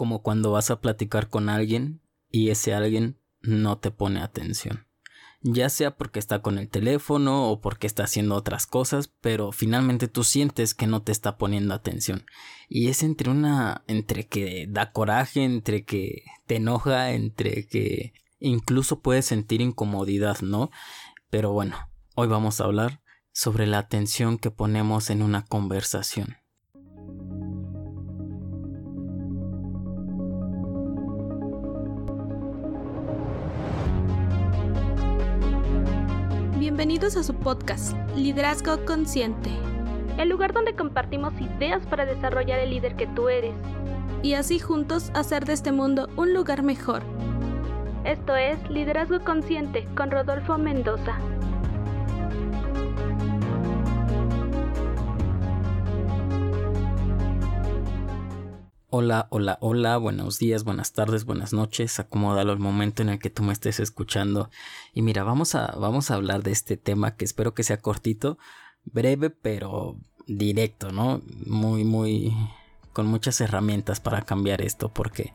como cuando vas a platicar con alguien y ese alguien no te pone atención. Ya sea porque está con el teléfono o porque está haciendo otras cosas, pero finalmente tú sientes que no te está poniendo atención. Y es entre una, entre que da coraje, entre que te enoja, entre que incluso puedes sentir incomodidad, ¿no? Pero bueno, hoy vamos a hablar sobre la atención que ponemos en una conversación. Bienvenidos a su podcast, Liderazgo Consciente. El lugar donde compartimos ideas para desarrollar el líder que tú eres. Y así juntos hacer de este mundo un lugar mejor. Esto es Liderazgo Consciente con Rodolfo Mendoza. Hola, hola, hola, buenos días, buenas tardes, buenas noches, acomódalo el momento en el que tú me estés escuchando. Y mira, vamos a, vamos a hablar de este tema que espero que sea cortito, breve, pero directo, ¿no? Muy, muy, con muchas herramientas para cambiar esto, porque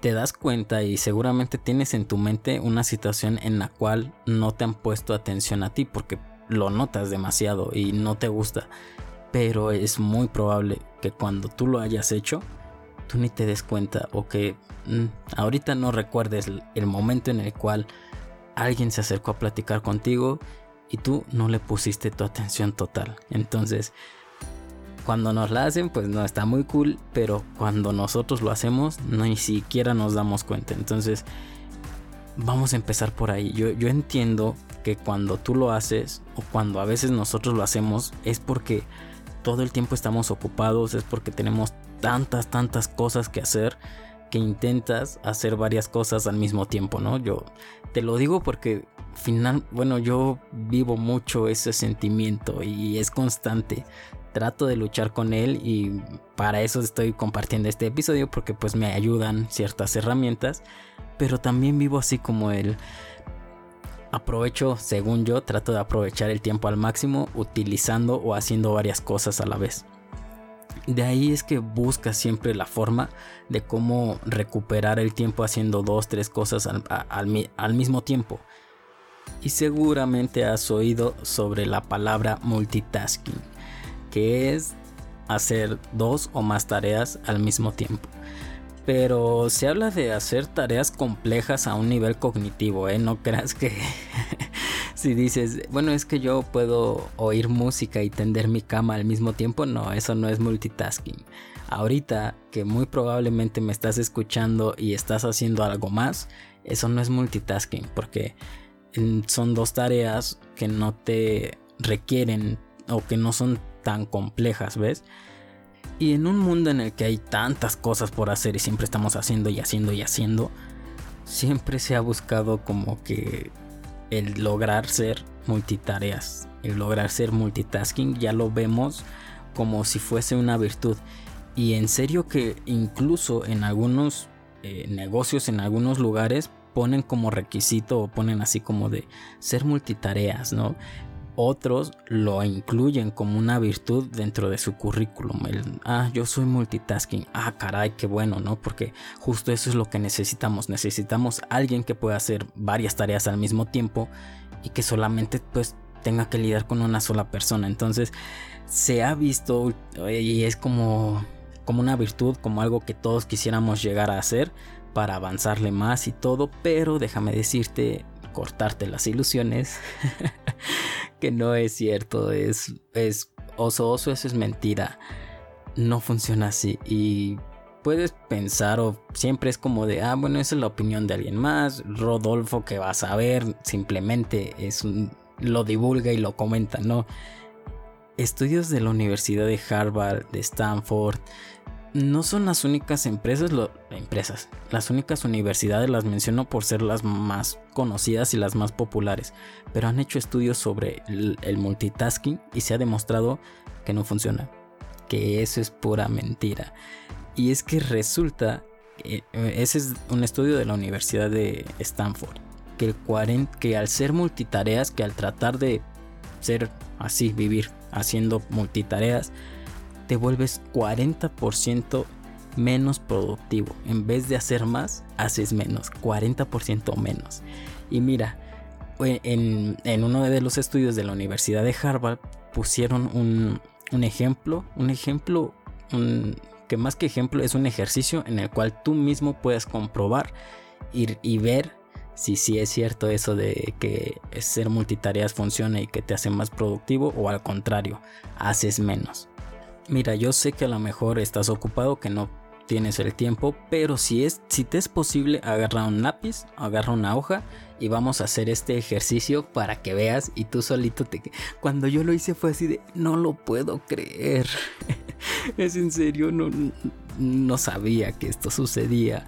te das cuenta y seguramente tienes en tu mente una situación en la cual no te han puesto atención a ti, porque lo notas demasiado y no te gusta pero es muy probable que cuando tú lo hayas hecho, tú ni te des cuenta o que mm, ahorita no recuerdes el, momento en el cual alguien se acercó a platicar contigo y tú no le pusiste tu atención total. Entonces, cuando nos la hacen, pues no está muy cool, pero cuando nosotros lo hacemos, no ni siquiera nos damos cuenta. Entonces, vamos a empezar por ahí. Yo, yo entiendo que cuando tú lo haces o cuando a veces nosotros lo hacemos es porque todo el tiempo estamos ocupados, es porque tenemos tantas, tantas cosas que hacer que intentas hacer varias cosas al mismo tiempo, ¿no? Yo te lo digo porque final, bueno, yo vivo mucho ese sentimiento y es constante. Trato de luchar con él y para eso estoy compartiendo este episodio porque pues me ayudan ciertas herramientas, pero también vivo así como él aprovecho, según yo, trato de aprovechar el tiempo al máximo utilizando o haciendo varias cosas a la vez. De ahí es que busca siempre la forma de cómo recuperar el tiempo haciendo dos, tres cosas al, al mismo tiempo. Y seguramente has oído sobre la palabra multitasking, que es hacer dos o más tareas al mismo tiempo pero se habla de hacer tareas complejas a un nivel cognitivo, ¿eh? No creas que si dices, bueno, es que yo puedo oír música y tender mi cama al mismo tiempo, no, eso no es multitasking. Ahorita que muy probablemente me estás escuchando y estás haciendo algo más, eso no es multitasking, porque son dos tareas que no te requieren o que no son tan complejas, ¿ves? Y en un mundo en el que hay tantas cosas por hacer y siempre estamos haciendo y haciendo y haciendo, siempre se ha buscado como que el lograr ser multitareas, el lograr ser multitasking, ya lo vemos como si fuese una virtud. Y en serio que incluso en algunos eh, negocios, en algunos lugares, ponen como requisito o ponen así como de ser multitareas, ¿no? Otros lo incluyen como una virtud dentro de su currículum. ah, yo soy multitasking. Ah, caray, qué bueno, ¿no? Porque justo eso es lo que necesitamos. Necesitamos alguien que pueda hacer varias tareas al mismo tiempo y que solamente pues tenga que lidiar con una sola persona. Entonces se ha visto y es como, como una virtud, como algo que todos quisiéramos llegar a hacer para avanzarle más y todo. Pero déjame decirte, cortarte las ilusiones. que no es cierto, es, es oso, oso, eso es mentira. No funciona así y puedes pensar o siempre es como de, ah, bueno, esa es la opinión de alguien más, Rodolfo que va a saber, simplemente es un, lo divulga y lo comenta, ¿no? Estudios de la Universidad de Harvard, de Stanford, no son las únicas empresas, empresas, las únicas universidades las menciono por ser las más conocidas y las más populares, pero han hecho estudios sobre el, multitasking y se ha demostrado que no funciona, que eso es pura mentira. Y es que resulta, eh, ese es un estudio de la Universidad de Stanford, que, el 40, que al ser multitareas, que al tratar de ser así, vivir haciendo multitareas, te vuelves 40% menos productivo. En vez de hacer más, haces menos, 40% menos. Y mira, en, uno de los estudios de la Universidad de Harvard pusieron un, un ejemplo, un ejemplo que más que ejemplo es un ejercicio en el cual tú mismo puedes comprobar y, y ver si sí es cierto eso de que ser multitareas funciona y que te hace más productivo o al contrario, haces menos. Mira, yo sé que a lo mejor estás ocupado, que no tienes el tiempo, pero si es si te es posible, agarra un lápiz, agarra una hoja y vamos a hacer este ejercicio para que veas y tú solito te cuando yo lo hice fue así de no lo puedo creer. es en serio, no no sabía que esto sucedía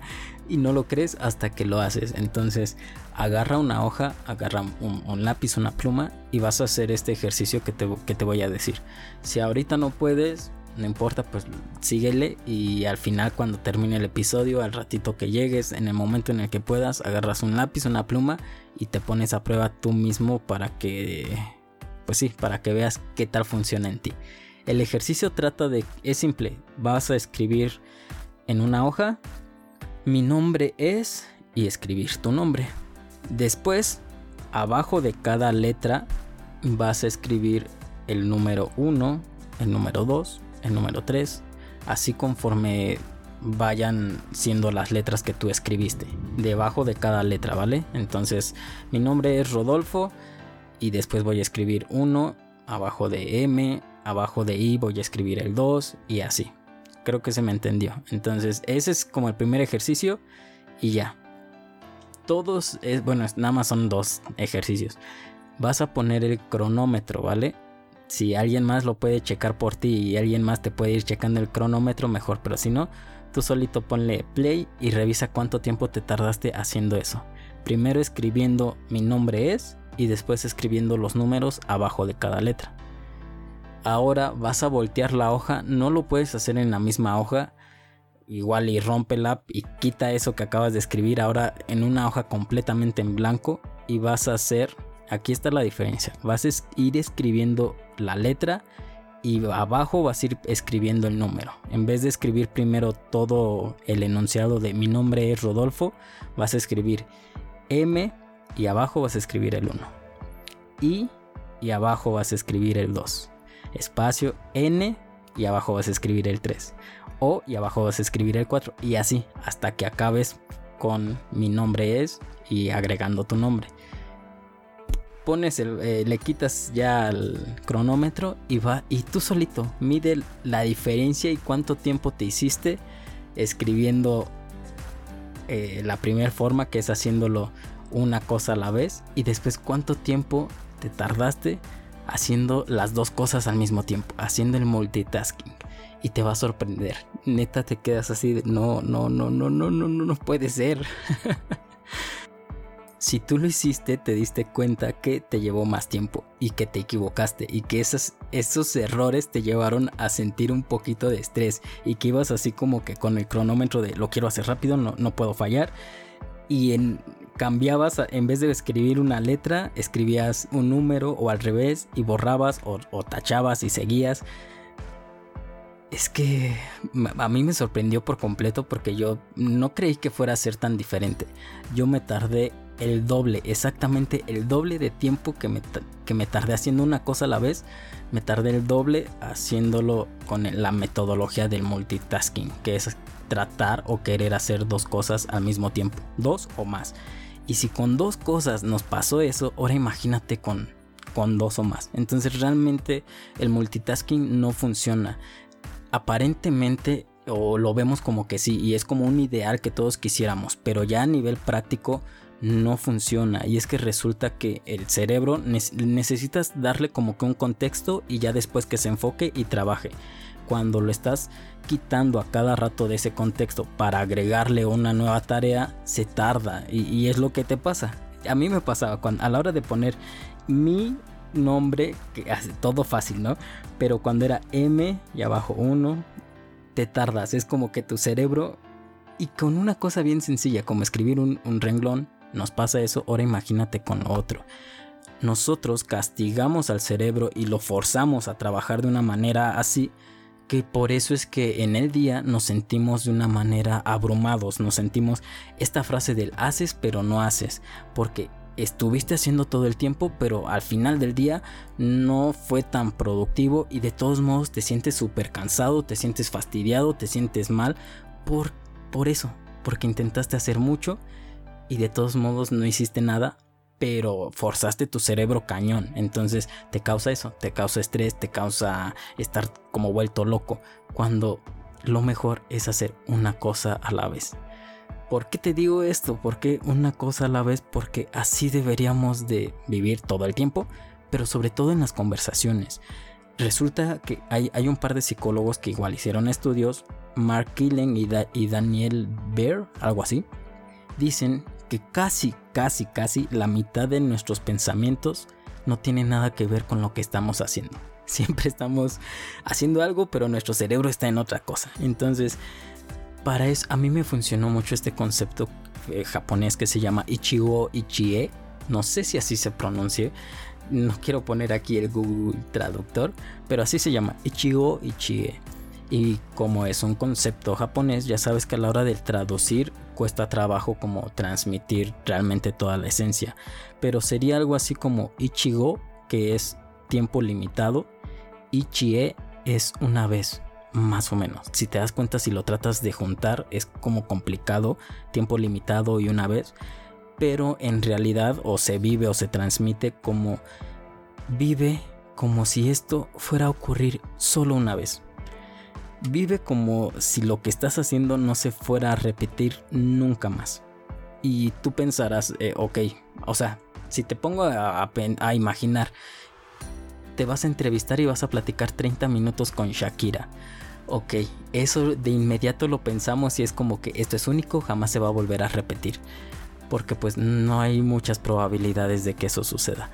y no lo crees hasta que lo haces. Entonces agarra una hoja, agarra un, lápiz, una pluma y vas a hacer este ejercicio que te, que te voy a decir. Si ahorita no puedes, no importa, pues síguele y al final cuando termine el episodio, al ratito que llegues, en el momento en el que puedas, agarras un lápiz, una pluma y te pones a prueba tú mismo para que, pues sí, para que veas qué tal funciona en ti. El ejercicio trata de, es simple, vas a escribir en una hoja mi nombre es y escribir tu nombre. Después, abajo de cada letra vas a escribir el número 1, el número 2, el número 3, así conforme vayan siendo las letras que tú escribiste, debajo de cada letra, ¿vale? Entonces, mi nombre es Rodolfo y después voy a escribir 1, abajo de M, abajo de I voy a escribir el 2 y así. Creo que se me entendió. Entonces, ese es como el primer ejercicio y ya. Todos, es, bueno, nada más son dos ejercicios. Vas a poner el cronómetro, ¿vale? Si alguien más lo puede checar por ti y alguien más te puede ir checando el cronómetro, mejor. Pero si no, tú solito ponle play y revisa cuánto tiempo te tardaste haciendo eso. Primero escribiendo mi nombre es y después escribiendo los números abajo de cada letra ahora vas a voltear la hoja, no lo puedes hacer en la misma hoja, igual y rómpela y quita eso que acabas de escribir ahora en una hoja completamente en blanco y vas a hacer, aquí está la diferencia, vas a ir escribiendo la letra y abajo vas a ir escribiendo el número. En vez de escribir primero todo el enunciado de mi nombre es Rodolfo, vas a escribir M y abajo vas a escribir el 1. I y abajo vas a escribir el 2 espacio N y abajo vas a escribir el 3. O y abajo vas a escribir el 4 y así hasta que acabes con mi nombre es y agregando tu nombre. Pones el, eh, le quitas ya el cronómetro y va y tú solito mide la diferencia y cuánto tiempo te hiciste escribiendo eh, la primera forma que es haciéndolo una cosa a la vez y después cuánto tiempo te tardaste haciendo las dos cosas al mismo tiempo, haciendo el multitasking. Y te va a sorprender. Neta te quedas así de no, no, no, no, no, no, no, no puede ser. si tú lo hiciste, te diste cuenta que te llevó más tiempo y que te equivocaste y que esos, esos errores te llevaron a sentir un poquito de estrés y que ibas así como que con el cronómetro de lo quiero hacer rápido, no, no puedo fallar. Y cambiabas, en vez de escribir una letra, escribías un número o al revés y borrabas o, tachabas y seguías. Es que a mí me sorprendió por completo porque yo no creí que fuera a ser tan diferente. Yo me tardé el doble, exactamente el doble de tiempo que me, que me tardé haciendo una cosa a la vez. Me tardé el doble haciéndolo con la metodología del multitasking, que es tratar o querer hacer dos cosas al mismo tiempo, dos o más. Y si con dos cosas nos pasó eso, ahora imagínate con, con dos o más. Entonces realmente el multitasking no funciona. Aparentemente o lo vemos como que sí y es como un ideal que todos quisiéramos, pero ya a nivel práctico no funciona y es que resulta que el cerebro necesitas darle como que un contexto y ya después que se enfoque y trabaje. Cuando lo estás quitando a cada rato de ese contexto para agregarle una nueva tarea, se tarda y, es lo que te pasa. A mí me pasaba cuando, a la hora de poner mi nombre, que hace todo fácil, ¿no? Pero cuando era M y abajo 1, te tardas. Es como que tu cerebro, y con una cosa bien sencilla como escribir un, un renglón, nos pasa eso. Ahora imagínate con otro. Nosotros castigamos al cerebro y lo forzamos a trabajar de una manera así que por eso es que en el día nos sentimos de una manera abrumados, nos sentimos esta frase del haces pero no haces, porque estuviste haciendo todo el tiempo, pero al final del día no fue tan productivo y de todos modos te sientes súper cansado, te sientes fastidiado, te sientes mal por, por eso, porque intentaste hacer mucho y de todos modos no hiciste nada pero forzaste tu cerebro cañón. Entonces te causa eso, te causa estrés, te causa estar como vuelto loco. Cuando lo mejor es hacer una cosa a la vez. ¿Por qué te digo esto? ¿Por qué una cosa a la vez? Porque así deberíamos de vivir todo el tiempo, pero sobre todo en las conversaciones. Resulta que hay, hay un par de psicólogos que igual hicieron estudios, Mark Killen y, y Daniel Bear, algo así, dicen que casi, casi, casi la mitad de nuestros pensamientos no tiene nada que ver con lo que estamos haciendo. Siempre estamos haciendo algo, pero nuestro cerebro está en otra cosa. Entonces, para eso, a mí me funcionó mucho este concepto eh, japonés que se llama Ichigo Ichie. No sé si así se pronuncie. No quiero poner aquí el Google Traductor, pero así se llama Ichigo Ichie. Y como es un concepto japonés, ya sabes que a la hora de traducir cuesta trabajo como transmitir realmente toda la esencia. Pero sería algo así como Ichigo, que es tiempo limitado, Ichie es una vez, más o menos. Si te das cuenta, si lo tratas de juntar, es como complicado, tiempo limitado y una vez. Pero en realidad o se vive o se transmite como vive como si esto fuera a ocurrir solo una vez vive como si lo que estás haciendo no se fuera a repetir nunca más. Y tú pensarás, eh, ok, o sea, si te pongo a, a, imaginar, te vas a entrevistar y vas a platicar 30 minutos con Shakira. Ok, eso de inmediato lo pensamos y es como que esto es único, jamás se va a volver a repetir. Porque pues no hay muchas probabilidades de que eso suceda.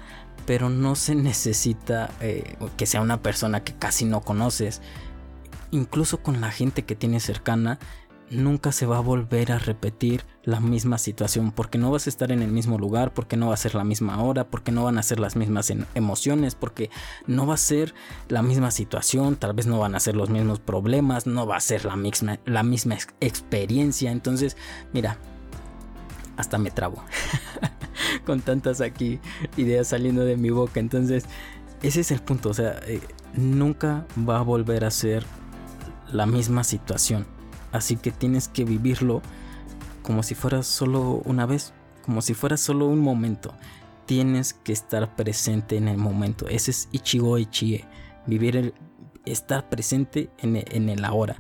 Pero no se necesita eh, que sea una persona que casi no conoces incluso con la gente que tienes cercana, nunca se va a volver a repetir la misma situación porque no vas a estar en el mismo lugar, porque no va a ser la misma hora, porque no van a ser las mismas emociones, porque no va a ser la misma situación, tal vez no van a ser los mismos problemas, no va a ser la misma, la misma experiencia. Entonces, mira, hasta me trabo con tantas aquí ideas saliendo de mi boca. Entonces, ese es el punto, o sea, eh, nunca va a volver a ser la misma situación. Así que tienes que vivirlo como si fuera solo una vez, como si fuera solo un momento. Tienes que estar presente en el momento. Ese es Ichigo Ichie. Vivir el, estar presente en el, en el ahora.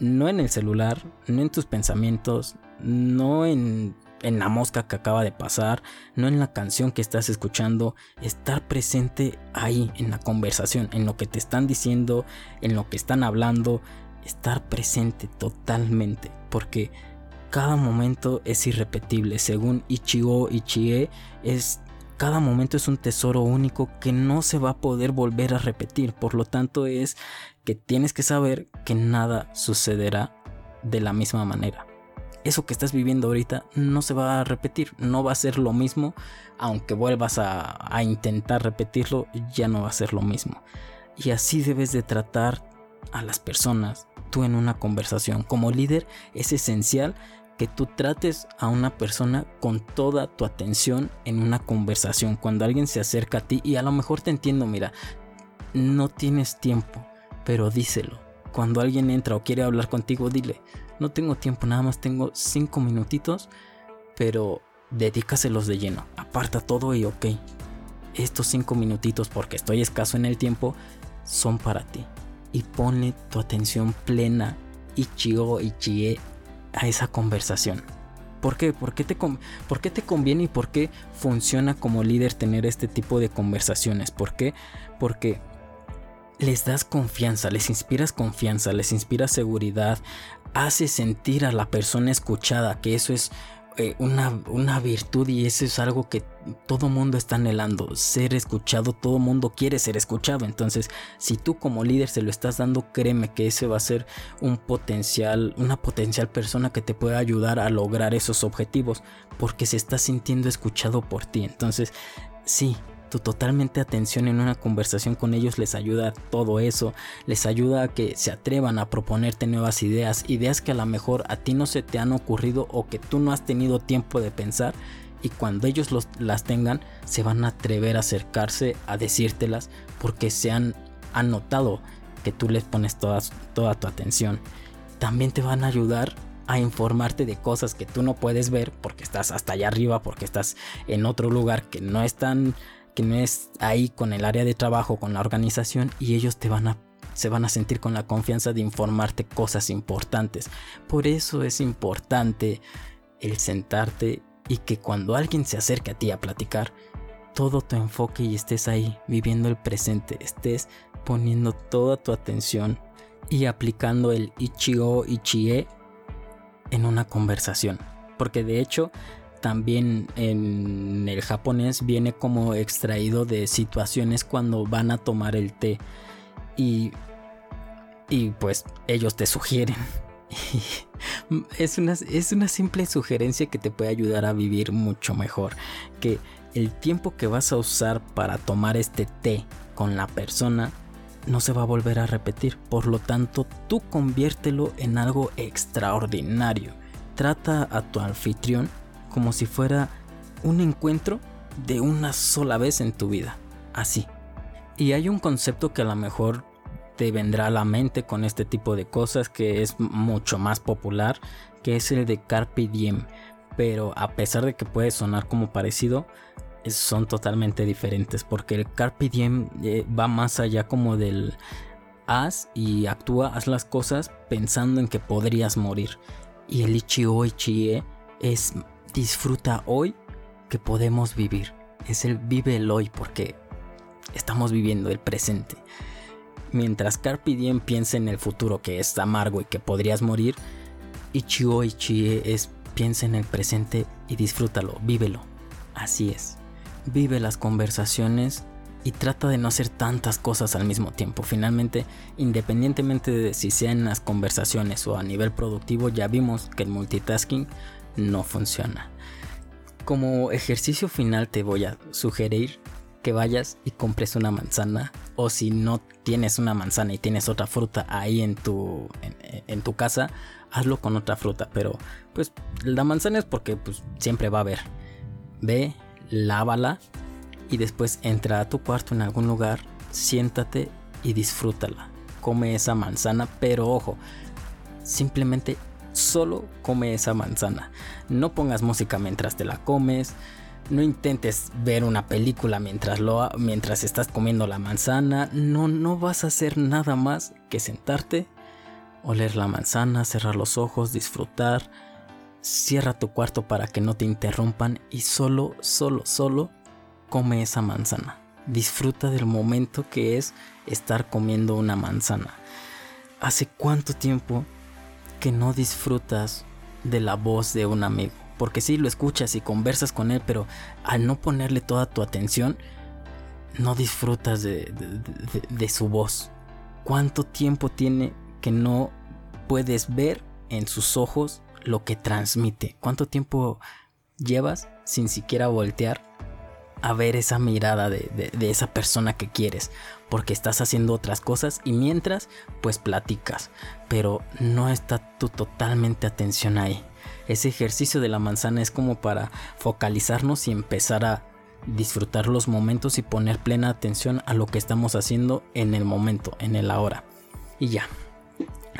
No en el celular, no en tus pensamientos, no en en la mosca que acaba de pasar, no en la canción que estás escuchando, estar presente ahí en la conversación, en lo que te están diciendo, en lo que están hablando, estar presente totalmente, porque cada momento es irrepetible, según Ichigo Ichie, es cada momento es un tesoro único que no se va a poder volver a repetir, por lo tanto es que tienes que saber que nada sucederá de la misma manera. Eso que estás viviendo ahorita no se va a repetir, no va a ser lo mismo, aunque vuelvas a, intentar repetirlo, ya no va a ser lo mismo. Y así debes de tratar a las personas, tú en una conversación. Como líder es esencial que tú trates a una persona con toda tu atención en una conversación. Cuando alguien se acerca a ti y a lo mejor te entiendo, mira, no tienes tiempo, pero díselo. Cuando alguien entra o quiere hablar contigo, dile, no tengo tiempo, nada más tengo cinco minutitos, pero dedícaselos de lleno. Aparta todo y ok. Estos cinco minutitos, porque estoy escaso en el tiempo, son para ti. Y ponle tu atención plena, y Ichigo Ichie, a esa conversación. ¿Por qué? ¿Por qué, te ¿Por qué te conviene y por qué funciona como líder tener este tipo de conversaciones? ¿Por qué? Porque les das confianza, les inspiras confianza, les inspiras seguridad, hace sentir a la persona escuchada, que eso es eh, una, una, virtud y eso es algo que todo mundo está anhelando, ser escuchado, todo mundo quiere ser escuchado. Entonces, si tú como líder se lo estás dando, créeme que ese va a ser un potencial, una potencial persona que te pueda ayudar a lograr esos objetivos, porque se está sintiendo escuchado por ti. Entonces, sí, tu totalmente atención en una conversación con ellos les ayuda a todo eso, les ayuda a que se atrevan a proponerte nuevas ideas, ideas que a lo mejor a ti no se te han ocurrido o que tú no has tenido tiempo de pensar y cuando ellos las tengan se van a atrever a acercarse a decírtelas porque se han, notado que tú les pones toda, toda tu atención. También te van a ayudar a informarte de cosas que tú no puedes ver porque estás hasta allá arriba, porque estás en otro lugar que no están que no es ahí con el área de trabajo, con la organización y ellos te van a se van a sentir con la confianza de informarte cosas importantes. Por eso es importante el sentarte y que cuando alguien se acerque a ti a platicar, todo tu enfoque y estés ahí viviendo el presente, estés poniendo toda tu atención y aplicando el Ichigo Ichie en una conversación. Porque de hecho, también en el japonés viene como extraído de situaciones cuando van a tomar el té. Y, y pues ellos te sugieren es, una, es una simple sugerencia que te puede ayudar a vivir mucho mejor. Que el tiempo que vas a usar para tomar este té con la persona no se va a volver a repetir. Por lo tanto, tú conviértelo en algo extraordinario. Trata a tu anfitrión como si fuera un encuentro de una sola vez en tu vida. Así. Y hay un concepto que a lo mejor te vendrá a la mente con este tipo de cosas que es mucho más popular, que es el de Carpe Diem. Pero a pesar de que puede sonar como parecido, son totalmente diferentes porque el Carpe Diem eh, va más allá como del haz y actúa, haz las cosas pensando en que podrías morir. Y el Ichio Ichie es disfruta hoy que podemos vivir. Es el vive el hoy porque estamos viviendo el presente. Mientras Carpe Diem piensa en el futuro que es amargo y que podrías morir, Ichio Ichie es piensa en el presente y disfrútalo, vívelo. Así es. Vive las conversaciones y trata de no hacer tantas cosas al mismo tiempo. Finalmente, independientemente de si sean las conversaciones o a nivel productivo, ya vimos que el multitasking no funciona. Como ejercicio final te voy a sugerir que vayas y compres una manzana o si no tienes una manzana y tienes otra fruta ahí en tu, en, tu casa, hazlo con otra fruta. Pero pues la manzana es porque pues, siempre va a haber. Ve, lávala y después entra a tu cuarto en algún lugar, siéntate y disfrútala. Come esa manzana, pero ojo, simplemente solo come esa manzana. No pongas música mientras te la comes no intentes ver una película mientras, lo, mientras estás comiendo la manzana. No, no vas a hacer nada más que sentarte, oler la manzana, cerrar los ojos, disfrutar. Cierra tu cuarto para que no te interrumpan y solo, solo, solo come esa manzana. Disfruta del momento que es estar comiendo una manzana. ¿Hace cuánto tiempo que no disfrutas de la voz de un amigo? porque sí lo escuchas y conversas con él, pero al no ponerle toda tu atención, no disfrutas de, su voz. ¿Cuánto tiempo tiene que no puedes ver en sus ojos lo que transmite? ¿Cuánto tiempo llevas sin siquiera voltear a ver esa mirada de, de, esa persona que quieres, porque estás haciendo otras cosas y mientras, pues platicas, pero no está tu totalmente atención ahí ese ejercicio de la manzana es como para focalizarnos y empezar a disfrutar los momentos y poner plena atención a lo que estamos haciendo en el momento, en el ahora. Y ya,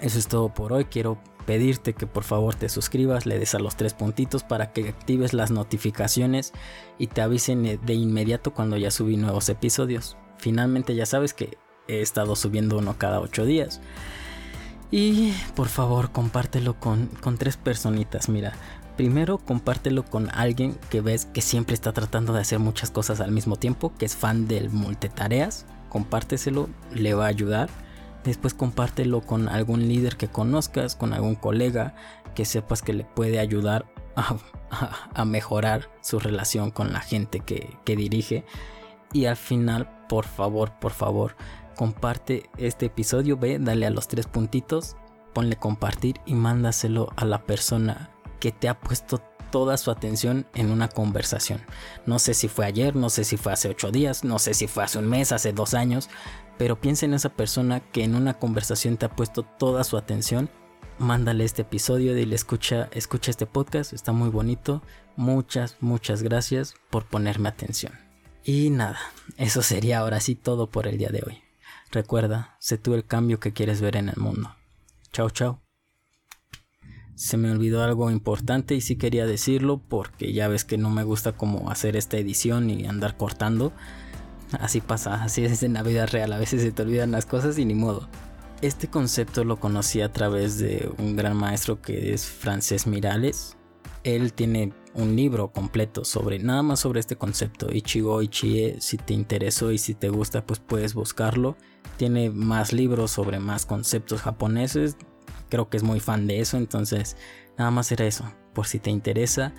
eso es todo por hoy. Quiero pedirte que por favor te suscribas, le des a los tres puntitos para que actives las notificaciones y te avisen de inmediato cuando ya subí nuevos episodios. Finalmente ya sabes que he estado subiendo uno cada ocho días. Y por favor, compártelo con, tres personitas. Mira, primero compártelo con alguien que ves que siempre está tratando de hacer muchas cosas al mismo tiempo, que es fan del multitareas. Compárteselo, le va a ayudar. Después compártelo con algún líder que conozcas, con algún colega que sepas que le puede ayudar a, mejorar su relación con la gente que, que dirige. Y al final, por favor, por favor, comparte este episodio, ve, dale a los tres puntitos, ponle compartir y mándaselo a la persona que te ha puesto toda su atención en una conversación. No sé si fue ayer, no sé si fue hace ocho días, no sé si fue hace un mes, hace dos años, pero piensa en esa persona que en una conversación te ha puesto toda su atención. Mándale este episodio, dile escucha, escucha este podcast, está muy bonito. Muchas, muchas gracias por ponerme atención. Y nada, eso sería ahora sí todo por el día de hoy. Recuerda, sé tú el cambio que quieres ver en el mundo. Chao, chao. Se me olvidó algo importante y sí quería decirlo porque ya ves que no me gusta como hacer esta edición y andar cortando. Así pasa, así es en la vida real, a veces se te olvidan las cosas y ni modo. Este concepto lo conocí a través de un gran maestro que es Francés Mirales. Él tiene un libro completo sobre nada más sobre este concepto Ichigo Ichie si te interesó y si te gusta pues puedes buscarlo tiene más libros sobre más conceptos japoneses creo que es muy fan de eso entonces nada más era eso por si te interesa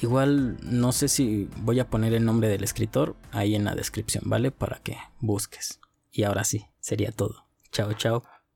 igual no sé si voy a poner el nombre del escritor ahí en la descripción vale para que busques. Y ahora sí sería todo. Chao chao